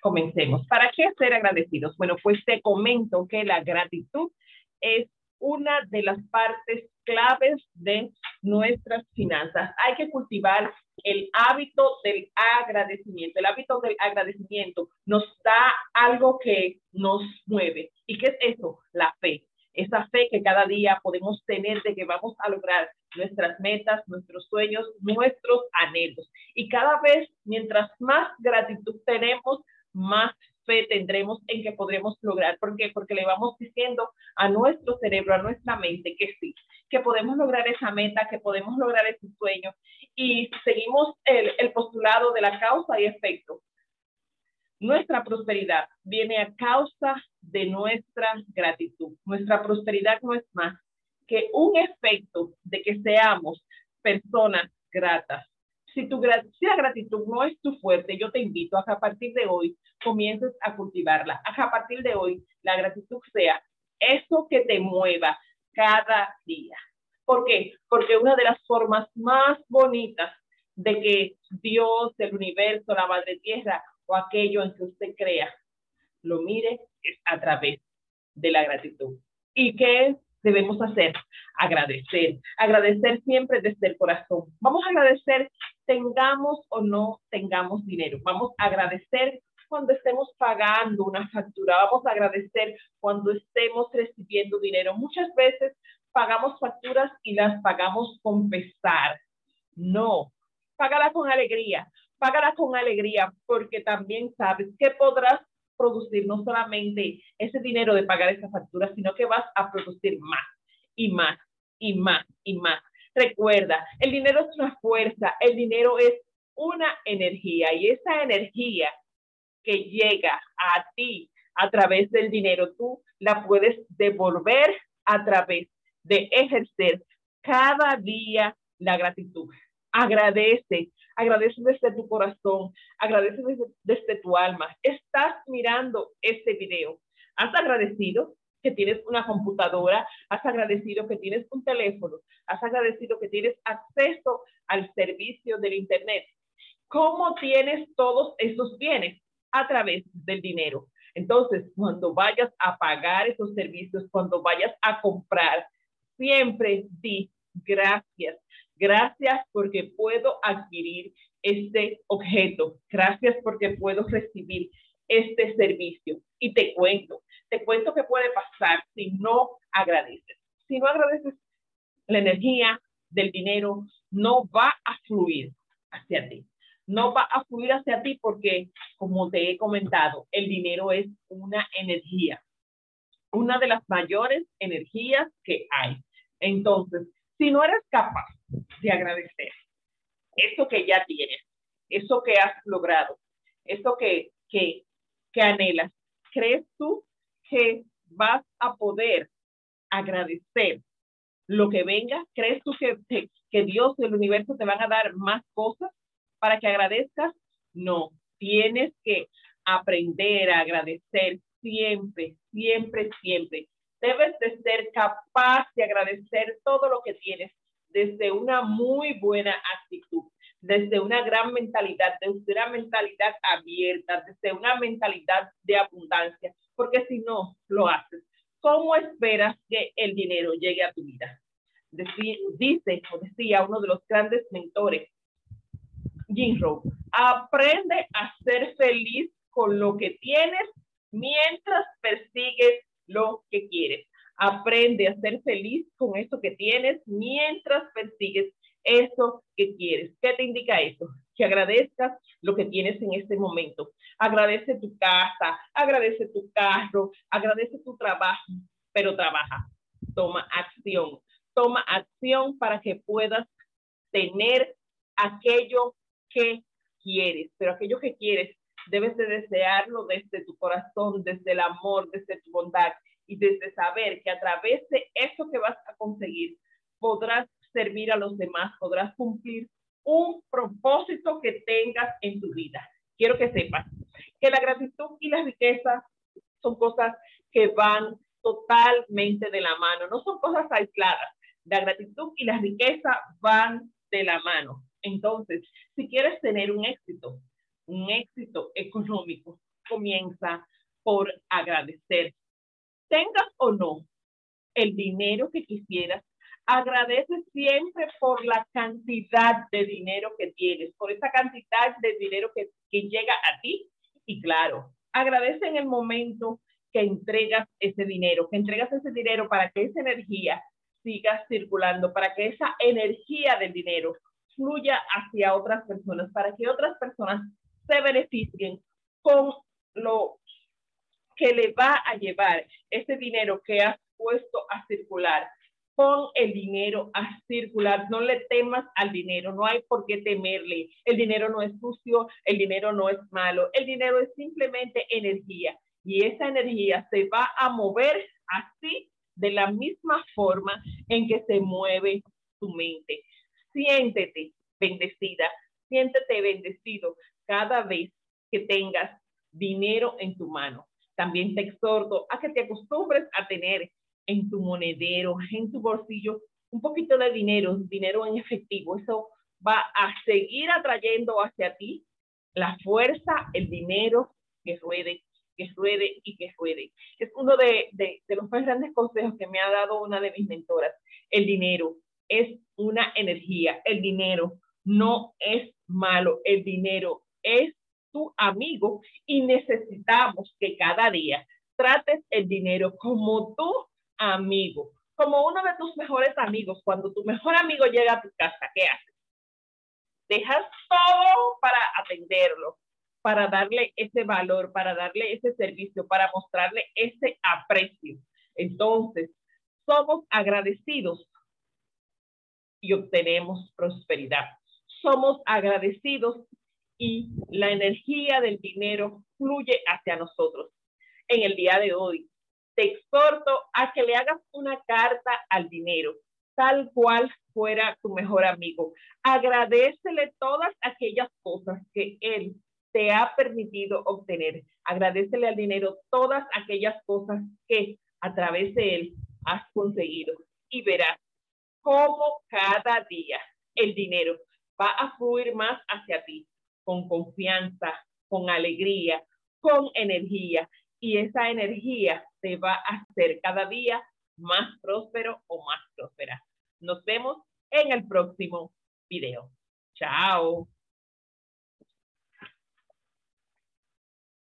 comencemos. ¿Para qué ser agradecidos? Bueno, pues te comento que la gratitud es una de las partes claves de nuestras finanzas. Hay que cultivar el hábito del agradecimiento. El hábito del agradecimiento nos da algo que nos mueve. ¿Y qué es eso? La fe. Esa fe que cada día podemos tener de que vamos a lograr nuestras metas, nuestros sueños, nuestros anhelos. Y cada vez, mientras más gratitud tenemos, más fe tendremos en que podremos lograr. ¿Por? Porque le vamos diciendo a nuestro cerebro, a nuestra mente que sí, que podemos lograr esa meta, que podemos lograr ese sueño. Y seguimos el, el postulado de la causa y efecto. Nuestra prosperidad viene a causa de nuestra gratitud. Nuestra prosperidad no es más que un efecto de que seamos personas gratas, si, tu, si la gratitud no es tu fuerte, yo te invito a que a partir de hoy comiences a cultivarla, a que a partir de hoy la gratitud sea eso que te mueva cada día. ¿Por qué? Porque una de las formas más bonitas de que Dios, el universo, la madre tierra o aquello en que usted crea, lo mire es a través de la gratitud. ¿Y qué debemos hacer? Agradecer. Agradecer siempre desde el corazón. Vamos a agradecer tengamos o no tengamos dinero. Vamos a agradecer cuando estemos pagando una factura. Vamos a agradecer cuando estemos recibiendo dinero. Muchas veces pagamos facturas y las pagamos con pesar. No, págala con alegría. Págala con alegría porque también sabes que podrás producir no solamente ese dinero de pagar esa factura, sino que vas a producir más y más y más y más. Recuerda, el dinero es una fuerza, el dinero es una energía y esa energía que llega a ti a través del dinero, tú la puedes devolver a través de ejercer cada día la gratitud. Agradece, agradece desde tu corazón, agradece desde, desde tu alma. Estás mirando este video. ¿Has agradecido? Que tienes una computadora, has agradecido que tienes un teléfono, has agradecido que tienes acceso al servicio del Internet. ¿Cómo tienes todos esos bienes? A través del dinero. Entonces, cuando vayas a pagar esos servicios, cuando vayas a comprar, siempre di gracias. Gracias porque puedo adquirir este objeto. Gracias porque puedo recibir este servicio. Y te cuento, te cuento qué puede pasar si no agradeces. Si no agradeces, la energía del dinero no va a fluir hacia ti. No va a fluir hacia ti porque, como te he comentado, el dinero es una energía, una de las mayores energías que hay. Entonces, si no eres capaz de agradecer eso que ya tienes, eso que has logrado, eso que, que, que anhelas, ¿crees tú que vas a poder agradecer lo que venga? ¿Crees tú que, que Dios y el universo te van a dar más cosas para que agradezcas? No, tienes que aprender a agradecer siempre, siempre, siempre. Debes de ser capaz de agradecer todo lo que tienes desde una muy buena desde una gran mentalidad, desde una mentalidad abierta, desde una mentalidad de abundancia, porque si no lo haces, ¿cómo esperas que el dinero llegue a tu vida? dice o decía uno de los grandes mentores, Jim Rohn, aprende a ser feliz con lo que tienes mientras persigues lo que quieres. Aprende a ser feliz con eso que tienes mientras persigues eso que quieres. ¿Qué te indica eso? Que agradezcas lo que tienes en este momento. Agradece tu casa, agradece tu carro, agradece tu trabajo, pero trabaja. Toma acción. Toma acción para que puedas tener aquello que quieres, pero aquello que quieres debes de desearlo desde tu corazón, desde el amor, desde tu bondad y desde saber que a través de eso que vas a conseguir podrás servir a los demás, podrás cumplir un propósito que tengas en tu vida. Quiero que sepas que la gratitud y la riqueza son cosas que van totalmente de la mano, no son cosas aisladas. La gratitud y la riqueza van de la mano. Entonces, si quieres tener un éxito, un éxito económico, comienza por agradecer. Tengas o no el dinero que quisieras, agradece siempre por la cantidad de dinero que tienes, por esa cantidad de dinero que, que llega a ti. Y claro, agradece en el momento que entregas ese dinero, que entregas ese dinero para que esa energía siga circulando, para que esa energía del dinero fluya hacia otras personas, para que otras personas se beneficien con lo que le va a llevar ese dinero que has puesto a circular. Pon el dinero a circular, no le temas al dinero, no hay por qué temerle. El dinero no es sucio, el dinero no es malo, el dinero es simplemente energía y esa energía se va a mover así de la misma forma en que se mueve tu mente. Siéntete bendecida, siéntete bendecido cada vez que tengas dinero en tu mano. También te exhorto a que te acostumbres a tener en tu monedero, en tu bolsillo, un poquito de dinero, dinero en efectivo. Eso va a seguir atrayendo hacia ti la fuerza, el dinero que ruede, que ruede y que ruede. Es uno de, de, los más grandes consejos que me ha dado una de mis mentoras. El dinero es una energía. El dinero no es malo. El dinero es tu amigo y necesitamos que cada día trates el dinero como tu amigo, como uno de tus mejores amigos. Cuando tu mejor amigo llega a tu casa, ¿qué haces? Dejas todo para atenderlo, para darle ese valor, para darle ese servicio, para mostrarle ese aprecio. Entonces, somos agradecidos y obtenemos prosperidad. Somos agradecidos y la energía del dinero fluye hacia nosotros. En el día de hoy, te exhorto a que le hagas una carta al dinero, tal cual fuera tu mejor amigo. Agradecele todas aquellas cosas que él te ha permitido obtener. Agradecele al dinero todas aquellas cosas que a través de él has conseguido y verás cómo cada día el dinero va a fluir más hacia ti con confianza, con alegría, con energía. Y esa energía te va a hacer cada día más próspero o más próspera. Nos vemos en el próximo video. Chao.